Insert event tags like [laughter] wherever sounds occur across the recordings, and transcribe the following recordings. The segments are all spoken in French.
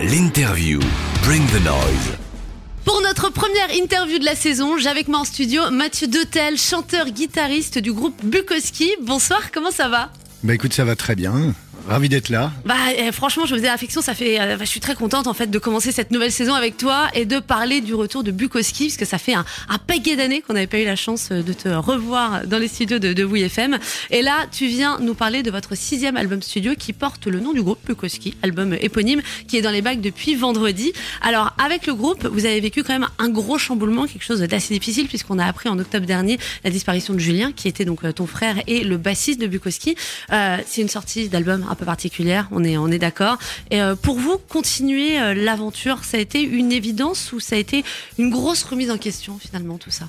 L'interview. Bring the noise. Pour notre première interview de la saison, j'ai avec moi en studio Mathieu Detel, chanteur-guitariste du groupe Bukowski. Bonsoir, comment ça va? Bah écoute, ça va très bien. Ravi d'être là. Bah eh, franchement, je vous ai affection, ça fait euh, bah, je suis très contente en fait de commencer cette nouvelle saison avec toi et de parler du retour de Bukowski parce que ça fait un, un paquet d'années qu'on n'avait pas eu la chance euh, de te revoir dans les studios de, de Oui FM. Et là, tu viens nous parler de votre sixième album studio qui porte le nom du groupe Bukowski, album éponyme qui est dans les bacs depuis vendredi. Alors avec le groupe, vous avez vécu quand même un gros chamboulement, quelque chose d'assez difficile puisqu'on a appris en octobre dernier la disparition de Julien qui était donc euh, ton frère et le bassiste de Bukowski. C'est une sortie d'album un peu particulière, on est, on est d'accord. Et euh, pour vous, continuer euh, l'aventure, ça a été une évidence ou ça a été une grosse remise en question finalement tout ça?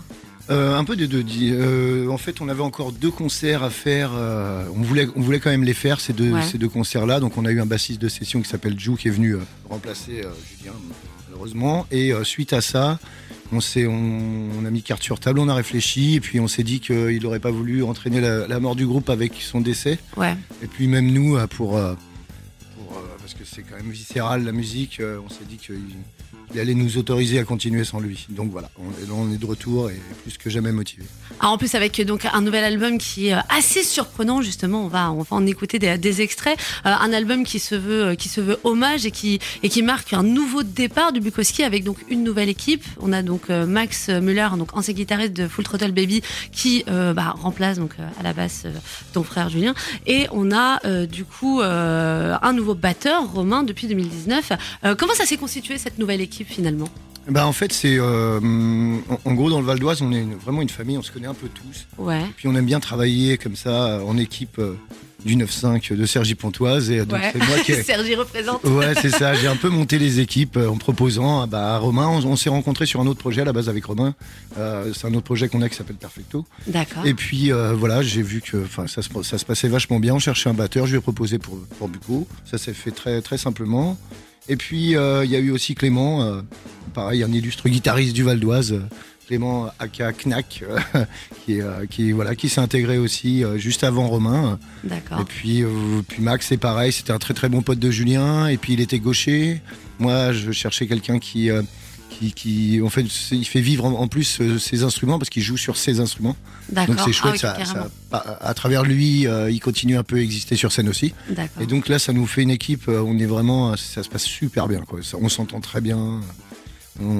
Euh, un peu des deux. euh, en fait, on avait encore deux concerts à faire. euh, on, voulait, on voulait quand même les faire, ces deux, Ouais. ces deux concerts-là. Donc, on a eu un bassiste de session qui s'appelle Jou qui est venu remplacer Julien, malheureusement. Et suite à ça, on, s'est, on, on a mis carte sur table, on a réfléchi. Et puis, on s'est dit qu'il n'aurait pas voulu entraîner la, la mort du groupe avec son décès. Ouais. Et puis, même nous, euh, pour. Parce que c'est quand même viscéral la musique, euh, on s'est dit qu'il il allait nous autoriser à continuer sans lui. Donc voilà, on, est- de retour et plus que jamais motivé. Ah, en plus avec euh, donc un nouvel album qui est euh, assez surprenant justement, on va en écouter des, extraits, un album qui se veut qui se veut hommage et qui et qui marque un nouveau départ du Bukowski avec donc une nouvelle équipe. On a donc Max Muller, donc ancien guitariste de Full Throttle Baby, qui bah, remplace donc à la basse ton frère Julien, et on a du coup un nouveau batteur Romain depuis 2019. Euh, comment ça s'est constitué cette nouvelle équipe finalement? Bah en fait c'est euh, en, en gros dans le Val d'Oise on est une- vraiment une famille, on se connaît un peu tous. Ouais. Puis on aime bien travailler comme ça en équipe euh, du 9-5 de Sergi Pontoise et euh, donc Ouais. c'est moi qui [laughs] ai- Sergi représente. Ouais, c'est ça. J'ai un peu monté les équipes euh, en proposant ah bah, à Romain. On, on s'est rencontrés sur un autre projet à la base avec Romain. Euh, c'est un autre projet qu'on a qui s'appelle Perfecto. D'accord. Et puis euh, voilà, j'ai vu que enfin ça, se- ça se passait vachement bien. On cherchait un batteur, je lui ai proposé pour, pour Buco. Ça s'est fait très, très simplement. Et puis euh, il y a eu aussi Clément, euh, pareil, un illustre guitariste du Val d'Oise. euh, Clément aka Knack, [laughs] qui, est, qui, voilà, qui s'est intégré aussi juste avant Romain. D'accord. Et puis, puis Max, c'est pareil, c'était un très très bon pote de Julien. Et puis il était gaucher. Moi, je cherchais quelqu'un qui, qui, qui, en fait, il fait vivre en, en plus euh, ses instruments parce qu'il joue sur ses instruments. Donc c'est chouette, Ah oui, ça, à, travers lui, euh, il continue un peu à exister sur scène aussi. Et donc là, ça nous fait une équipe. euh, On est vraiment, ça se passe super bien. Quoi. Ça- on s'entend très bien.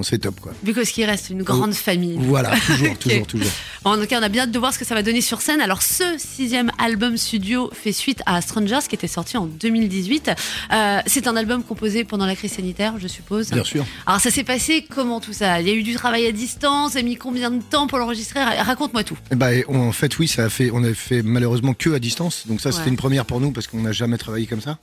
C'est top, quoi. Bukowski reste une grande famille. Voilà, [laughs] toujours, toujours, toujours. En tout cas, on a bien hâte de voir ce que ça va donner sur scène. Alors, ce sixième album studio fait suite à Strangers, qui était sorti en 2018. Euh, c'est un album composé pendant la crise sanitaire, je suppose. Bien sûr. Alors, ça s'est passé comment tout ça? Il y a eu du travail à distance, ça a mis combien de temps pour l'enregistrer? Ra- Raconte-moi tout. Eh ben, on- en fait, oui, ça a fait, on a fait malheureusement que à distance. Donc ça, c'était une première pour nous parce qu'on n'a jamais travaillé comme ça.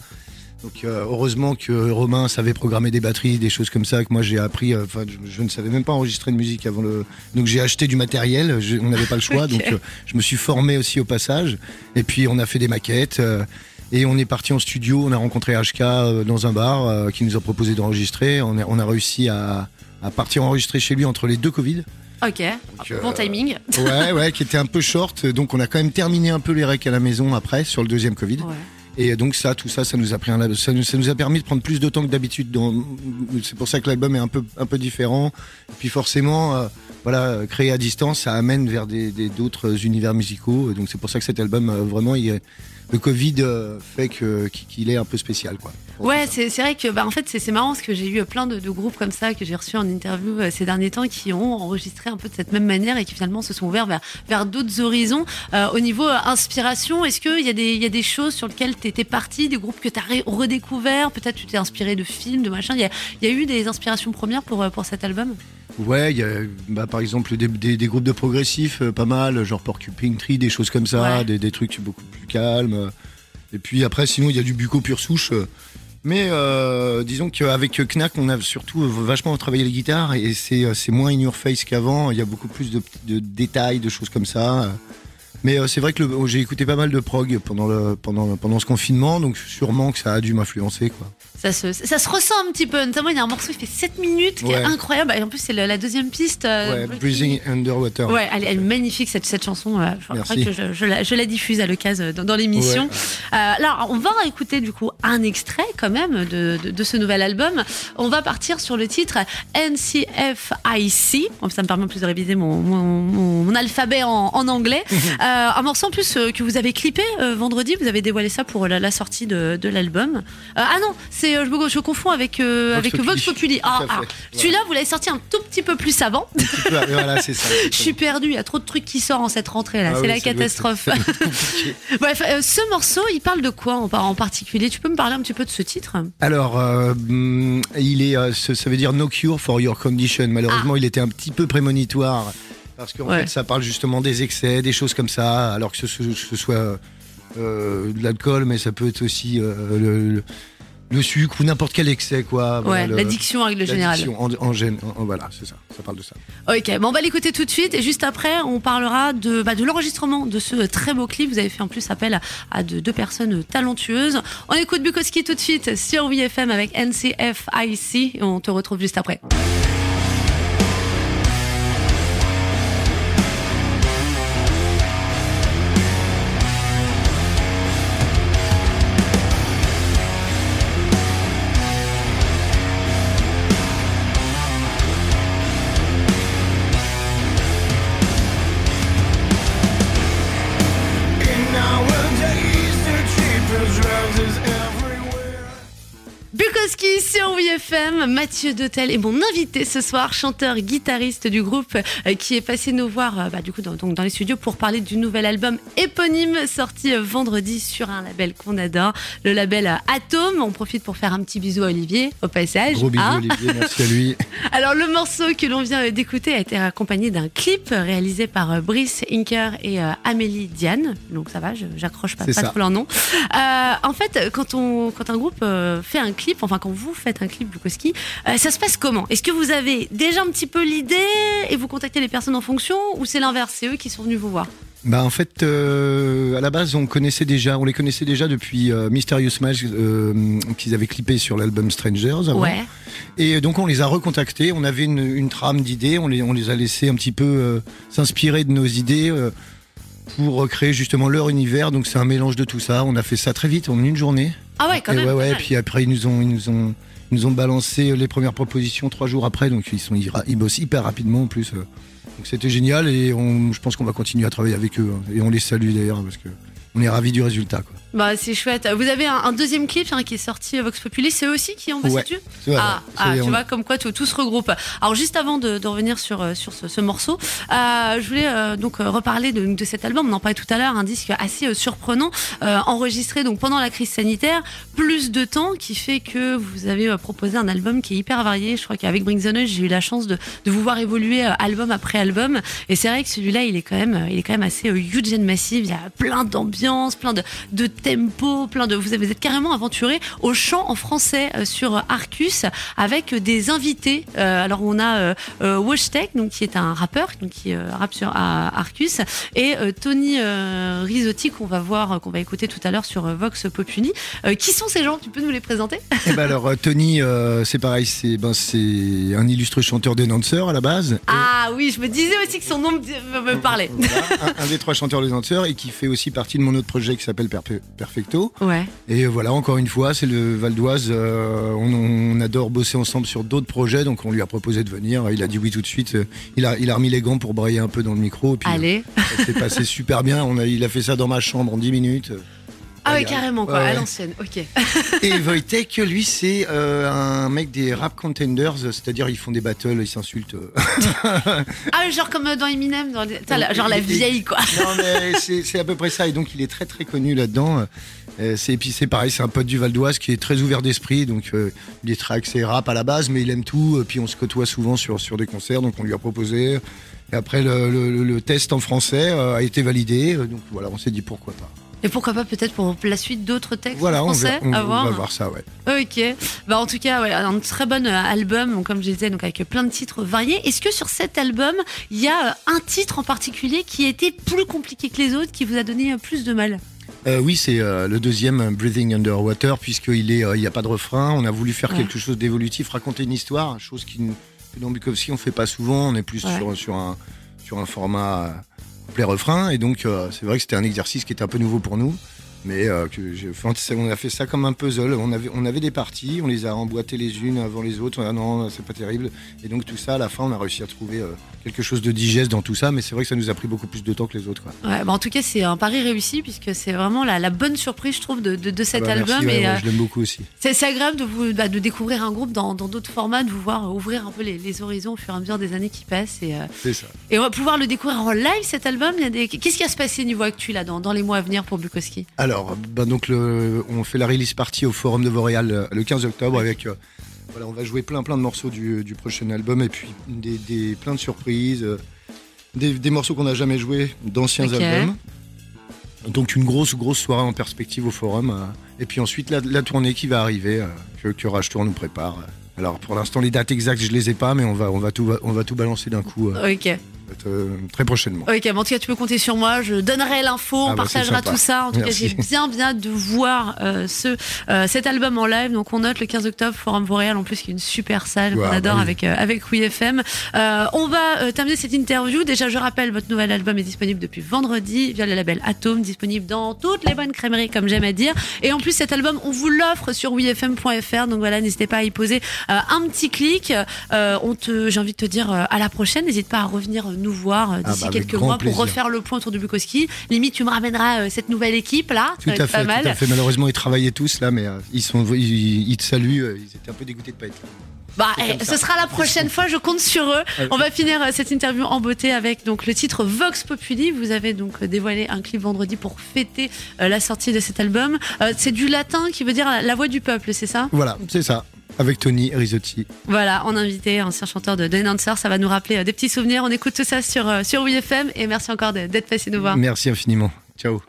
Donc euh, heureusement que Romain savait programmer des batteries, des choses comme ça que moi j'ai appris. euh, Enfin, je, je ne savais même pas enregistrer de musique avant le. Donc j'ai acheté du matériel. je- on n'avait pas le choix, [laughs] donc euh, je me suis formé aussi au passage. Et puis on a fait des maquettes. et on est parti en studio, on a rencontré HK dans un bar qui nous a proposé d'enregistrer. On a, on a réussi à, à partir enregistrer chez lui entre les deux Covid. Ok, bon timing. Ouais, ouais, qui était un peu short. Donc on a quand même terminé un peu les recs à la maison après sur le deuxième Covid. Ouais. Et donc ça, tout ça, ça nous a pris un, ça nous, a permis de prendre plus de temps que d'habitude. C'est pour ça que l'album est un peu, un peu différent. Puis forcément, euh, voilà, créer à distance, ça amène vers des d'autres univers musicaux. Donc c'est pour ça que cet album, euh, vraiment, le Covid euh, fait que qu'il est un peu spécial, quoi. Ouais, c'est vrai que bah, en fait c'est marrant parce que j'ai eu plein de, groupes comme ça que j'ai reçus en interview euh, ces derniers temps qui ont enregistré un peu de cette même manière et qui finalement se sont ouverts vers, vers d'autres horizons. Euh, au niveau euh, inspiration, est-ce qu'il y, a des- y a des choses sur lesquelles tu étais parti, des groupes que tu as redécouverts? Peut-être tu t'es inspiré de films, de machin. Il y a, y a eu des inspirations premières pour, euh, pour cet album? Ouais, il y a bah, par exemple des, des- des groupes de progressifs, euh, pas mal, genre Porcupine Tree, des choses comme ça, Ouais. des, des trucs beaucoup plus calmes. Et puis après, sinon, il y a du buco pure souche. Mais euh, disons qu'avec Knack, on a surtout vachement travaillé les guitares et c'est euh, c'est moins in your face qu'avant. Il y a beaucoup plus de, de détails, de choses comme ça. Mais euh, c'est vrai que le- j'ai écouté pas mal de prog pendant le pendant pendant ce confinement, donc sûrement que ça a dû m'influencer quoi. Ça se, ça se ressent un petit peu. Notamment, il y a un morceau qui fait 7 minutes, qui est incroyable. Et en plus, c'est la, la deuxième piste. euh, Ouais, Breathing Underwater. Ouais, elle, elle est magnifique cette, cette chanson. euh, Je Merci. que je, je la, je la diffuse à l'occasion dans, dans l'émission. Ouais. Euh, là, on va écouter du coup un extrait quand même de, de, de ce nouvel album. On va partir sur le titre NCFIC. Ça me permet en plus de réviser mon, mon, mon- mon alphabet en, en anglais. [laughs] Euh, un morceau en plus euh, que vous avez clippé euh, vendredi. Vous avez dévoilé ça pour la, la sortie de, de l'album. Ah non, c'est je, me- je confonds avec Vox avec Populi. Vox Populi. Ah, ah. Celui-là, vous l'avez sorti un tout petit peu plus avant. Peu, voilà, ça. [laughs] Je suis perdue, il y a trop de trucs qui sortent en cette rentrée là, Ah c'est oui, la catastrophe. [laughs] [laughs] Bref, ce morceau, il parle de quoi en, en particulier? Tu peux me parler un petit peu de ce titre? Alors, euh, hum, il est, ça veut dire no cure for your condition. Malheureusement, il était un petit peu prémonitoire parce qu'en. Ouais. fait, ça parle justement des excès, des choses comme ça, alors que ce, soit euh, de l'alcool, mais ça peut être aussi euh, le, le- le sucre ou n'importe quel excès, quoi. Voilà, Ouais, l'addiction en règle générale. l'addiction en, en gêne. En- en- voilà, c'est ça. Ça parle de ça. Ok, bon, on va l'écouter tout de suite et juste après, on parlera de, bah, de l'enregistrement de ce très beau clip. Vous avez fait en plus appel à, à de- deux personnes talentueuses. On écoute Bukowski tout de suite sur WFM avec NCFIC et on te retrouve juste après. Mathieu Dotel est mon invité ce soir, chanteur, guitariste du groupe euh, qui est passé nous voir euh, bah, du coup dans, donc dans les studios pour parler du nouvel album éponyme sorti euh, vendredi sur un label qu'on adore, le label euh, Atom. On profite pour faire un petit bisou à Olivier au passage. Gros bisous, hein. Olivier. Merci à lui. [laughs] Alors le morceau que l'on vient d'écouter a été accompagné d'un clip réalisé par Brice Inker et Amélie Diane. Donc ça va, j'accroche pas, C'est pas ça. trop leur nom. Euh, en fait, quand, on, quand un groupe fait un clip, enfin quand vous faites un clip Bukowski, euh, ça se passe comment? Est-ce que vous avez déjà un petit peu l'idée et vous contactez les personnes en fonction ou c'est l'inverse C'est eux qui sont venus vous voir? Bah en fait, euh, à la base, on connaissait déjà, on les connaissait déjà depuis euh, Mysterious Match euh, qu'ils avaient clippé sur l'album Strangers. Avant. Ouais. Et donc on les a recontactés. On avait une, une trame d'idées. On les, on les a laissés un petit peu s'inspirer de nos idées pour créer justement leur univers. Donc c'est un mélange de tout ça. On a fait ça très vite, en une journée. Ah ouais, quand et même. ouais, ouais. Puis après ils nous ont, ils nous ont, ils nous ont balancé les premières propositions trois jours après. Donc ils sont, bossent hyper rapidement en plus. euh. Donc c'était génial et je pense qu'on va continuer à travailler avec eux. hein. Et on les salue d'ailleurs parce que on est ravis du résultat. Bah, c'est chouette. Vous avez un, un deuxième clip hein, qui est sorti euh, Vox Populi, c'est eux aussi qui ont bossé Ouais. dessus Ah, ah, tu on- vois, comme quoi tout, tout se regroupe. Alors, juste avant de, de revenir sur, euh, sur ce, ce morceau, euh, je voulais euh, donc reparler de, de cet album. On en parlait tout à l'heure, un disque assez euh, surprenant, enregistré donc pendant la crise sanitaire, plus de temps, qui fait que vous avez proposé un album qui est hyper varié. Je crois qu'avec Bring the Noise, j'ai eu la chance de, de vous voir évoluer album après album. Et c'est vrai que celui-là, il est quand même, il est quand même assez huge and massive. Il y a plein d'ambiance, plein de, de tempo, plein de. Vous avez vous êtes carrément aventuré au chant en français euh, sur Arcus avec euh, des invités. Euh, alors on a euh, euh, Washtek, donc qui est un rappeur, donc qui euh, rappe sur à Arcus, et euh, Tony euh, Risotti qu'on va voir, euh, qu'on va écouter tout à l'heure sur euh, Vox Populi. Euh, qui sont ces gens? Tu peux nous les présenter? Eh ben alors euh, Tony, euh, c'est pareil, c'est ben, c'est un illustre chanteur des Danseurs à la base. Et- Ah oui, je me disais aussi que son nom me, parlait. Voilà, un, un des trois chanteurs des Danseurs et qui fait aussi partie de mon autre projet qui s'appelle Perpe- Perfecto. Ouais. Et voilà, encore une fois, c'est le Val d'Oise. euh, on, on adore bosser ensemble sur d'autres projets, donc on lui a proposé de venir. Il a dit oui tout de suite. Il a, il a remis les gants pour brailler un peu dans le micro. Et puis, Allez. euh, ça s'est passé super bien. On a, il a fait ça dans ma chambre en 10 minutes. Ah oui, carrément, quoi, Ouais, à l'ancienne. Ok. [laughs] [laughs] Et Wojtek, lui, c'est euh, un mec des rap contenders, c'est-à-dire ils font des battles, ils s'insultent. euh. [laughs] Ah, genre comme dans Eminem, dans les- la- genre la vieille, quoi. Non, mais c'est à peu près ça. Et donc, il est très, très connu là-dedans. Euh, c'est- Et puis, c'est pareil, c'est un pote du Val d'Oise qui est très ouvert d'esprit. Donc, euh, il est très axé rap à la base, mais il aime tout. Euh, Puis, on se côtoie souvent sur, sur des concerts. Donc, on lui a proposé. Et après, le, le- le test en français euh, a été validé. Euh, Donc, voilà, on s'est dit pourquoi pas. Et pourquoi pas peut-être pour la suite d'autres textes Voilà, on, français on- à on voir. va voir ça, ouais. Ok. Bah en tout cas, ouais, un très bon euh, album, comme je disais, donc avec plein de titres variés. Est-ce que sur cet album, il y a euh, un titre en particulier qui a été plus compliqué que les autres, qui vous a donné euh, plus de mal? Euh, oui, c'est euh, le deuxième, Breathing Underwater, puisqu'il est, euh, il n'y a pas de refrain. On a voulu faire Ouais. quelque chose d'évolutif, raconter une histoire, chose qui, dans Bukowski on fait pas souvent. On est plus Ouais. sur, sur, un, sur un format euh, couplet refrain, et donc euh, c'est vrai que c'était un exercice qui était un peu nouveau pour nous. Mais euh, on a fait ça comme un puzzle. On avait, on avait des parties, on les a emboîtées les unes avant les autres. Ah non, c'est pas terrible. Et donc tout ça, à la fin, on a réussi à trouver euh, quelque chose de digeste dans tout ça. Mais c'est vrai que ça nous a pris beaucoup plus de temps que les autres. Quoi. Ouais, bah en tout cas, c'est un pari réussi puisque c'est vraiment la, la bonne surprise, je trouve, de, de, de cet Ah bah, album. merci, et ouais, euh, je l'aime beaucoup aussi. c'est agréable de, vous, bah, de découvrir un groupe dans d'autres formats, de vous voir ouvrir un peu les, les horizons au fur et à mesure des années qui passent. Et, C'est ça. et on va pouvoir le découvrir en live cet album. Des... Qu'est-ce qui va se passer niveau actu là dans, dans les mois à venir pour Bukowski? Alors, bah donc le, on fait la release party au Forum de Vauréal euh, le 15 octobre avec. euh, voilà, on va jouer plein plein de morceaux du, du prochain album et puis des, des- plein de surprises, euh, des, des morceaux qu'on n'a jamais joués d'anciens albums. Donc une grosse grosse soirée en perspective au Forum euh, et puis ensuite la, la tournée qui va arriver que, que Rage Tour nous prépare. Alors pour l'instant les dates exactes je les ai pas mais on va on va tout on va tout balancer d'un coup Ok. Euh, très prochainement. Ok, mais en tout cas, tu peux compter sur moi. Je donnerai l'info, on Ah bah, partagera tout ça. En tout Merci. cas, j'ai bien, bien de voir euh, ce, euh, cet album en live. Donc, on note le 15 octobre, Forum Boréal, en plus, qui est une super salle Ouais, qu'on bah adore oui. avec, euh, avec WeFM. Euh, on va euh, terminer cette interview. Déjà, je rappelle, votre nouvel album est disponible depuis vendredi via le label Atom, disponible dans toutes les bonnes crèmeries, comme j'aime à dire. Et en plus, cet album, on vous l'offre sur wefm.fr. Donc voilà, n'hésitez pas à y poser un petit clic. On te, j'ai envie de te dire à la prochaine. N'hésite pas à revenir nous voir euh, Ah d'ici bah, quelques mois pour refaire le point autour du Bukowski. Limite, tu me ramèneras euh, cette nouvelle équipe là. Tout ça à pas fait, mal. tout à fait. Malheureusement, ils travaillaient tous là, mais euh, ils sont, ils, ils te saluent. Ils étaient un peu dégoûtés de pas être là. Bah, eh, ce sera la prochaine fois, je compte sur eux. Ouais. On va finir cette interview en beauté avec donc le titre Vox Populi. Vous avez donc dévoilé un clip vendredi pour fêter euh, la sortie de cet album. Euh, c'est du latin qui veut dire la voix du peuple, c'est ça? Voilà, c'est ça. Avec Tony Risotti. Voilà, en invité, ancien chanteur de The Announcer, ça va nous rappeler euh, des petits souvenirs. On écoute tout ça sur, euh, sur WeFM et merci encore d'être passé nous voir. Merci infiniment. Ciao.